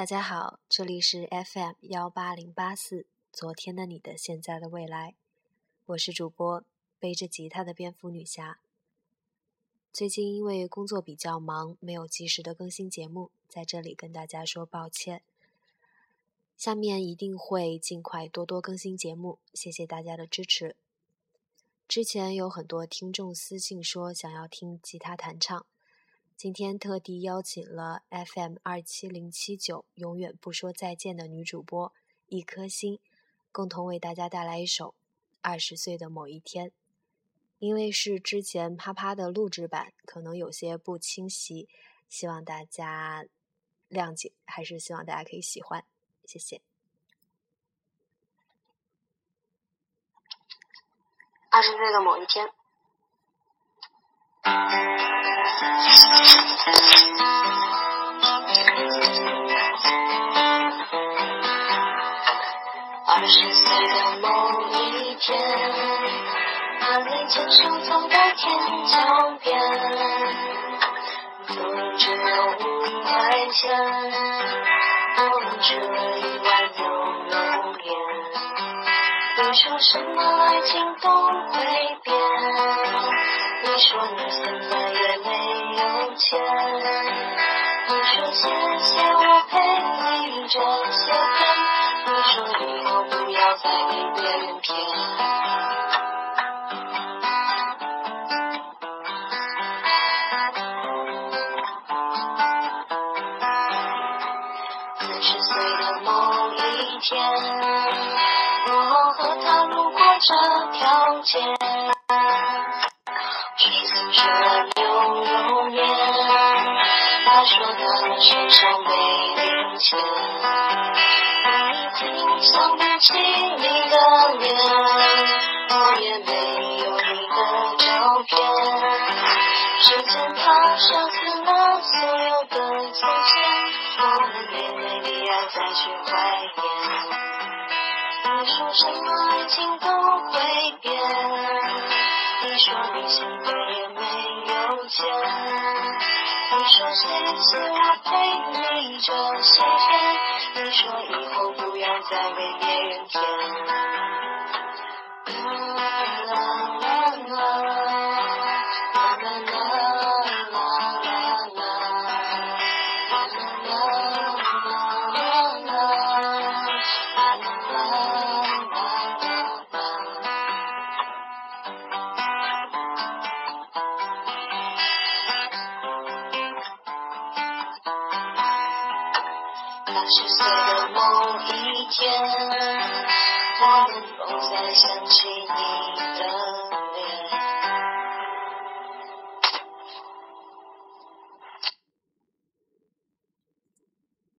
大家好，这里是 FM 幺八零八四，昨天的你的现在的未来，我是主播背着吉他的蝙蝠女侠。最近因为工作比较忙，没有及时的更新节目，在这里跟大家说抱歉。下面一定会尽快多多更新节目，谢谢大家的支持。之前有很多听众私信说想要听吉他弹唱。今天特地邀请了 FM 二七零七九永远不说再见的女主播一颗心，共同为大家带来一首《二十岁的某一天》。因为是之前啪啪的录制版，可能有些不清晰，希望大家谅解，还是希望大家可以喜欢，谢谢。二十岁的某一天。二十岁的某一天，他们牵手走在天桥边，风只有五块钱，我们吃了一碗牛肉面。你说什么爱情都会变，你说你现在这些天，你说以后不要再被别人骗。四十岁的某一天，我和他路过这条街，他说他身上没零钱，已经想不起你的脸，我也没有你的照片。时间它杀死了所有的从前，我们没没必要再去怀念。你说什么爱情都谢谢我陪你这些天，你说以后不要再为别人骗。啦啦啦啦啦啦啦十岁的某一天，我能否再想起你。